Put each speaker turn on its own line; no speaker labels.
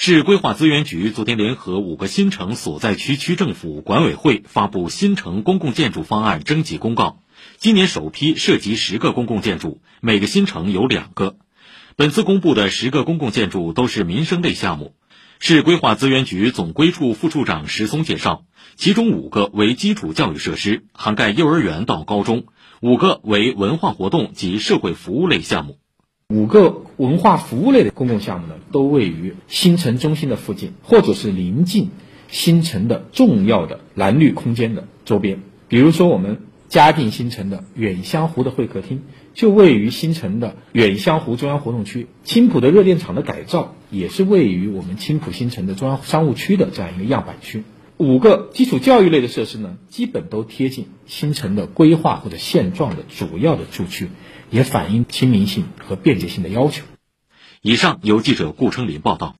市规划资源局昨天联合五个新城所在区区政府管委会发布新城公共建筑方案征集公告。今年首批涉及十个公共建筑，每个新城有两个。本次公布的十个公共建筑都是民生类项目。市规划资源局总规处副处长石松介绍，其中五个为基础教育设施，涵盖幼儿园到高中；五个为文化活动及社会服务类项目。
五个文化服务类的公共项目呢，都位于新城中心的附近，或者是临近新城的重要的蓝绿空间的周边。比如说，我们嘉定新城的远香湖的会客厅，就位于新城的远香湖中央活动区；青浦的热电厂的改造，也是位于我们青浦新城的中央商务区的这样一个样板区。五个基础教育类的设施呢，基本都贴近新城的规划或者现状的主要的住区。也反映亲民性和便捷性的要求。
以上由记者顾春林报道。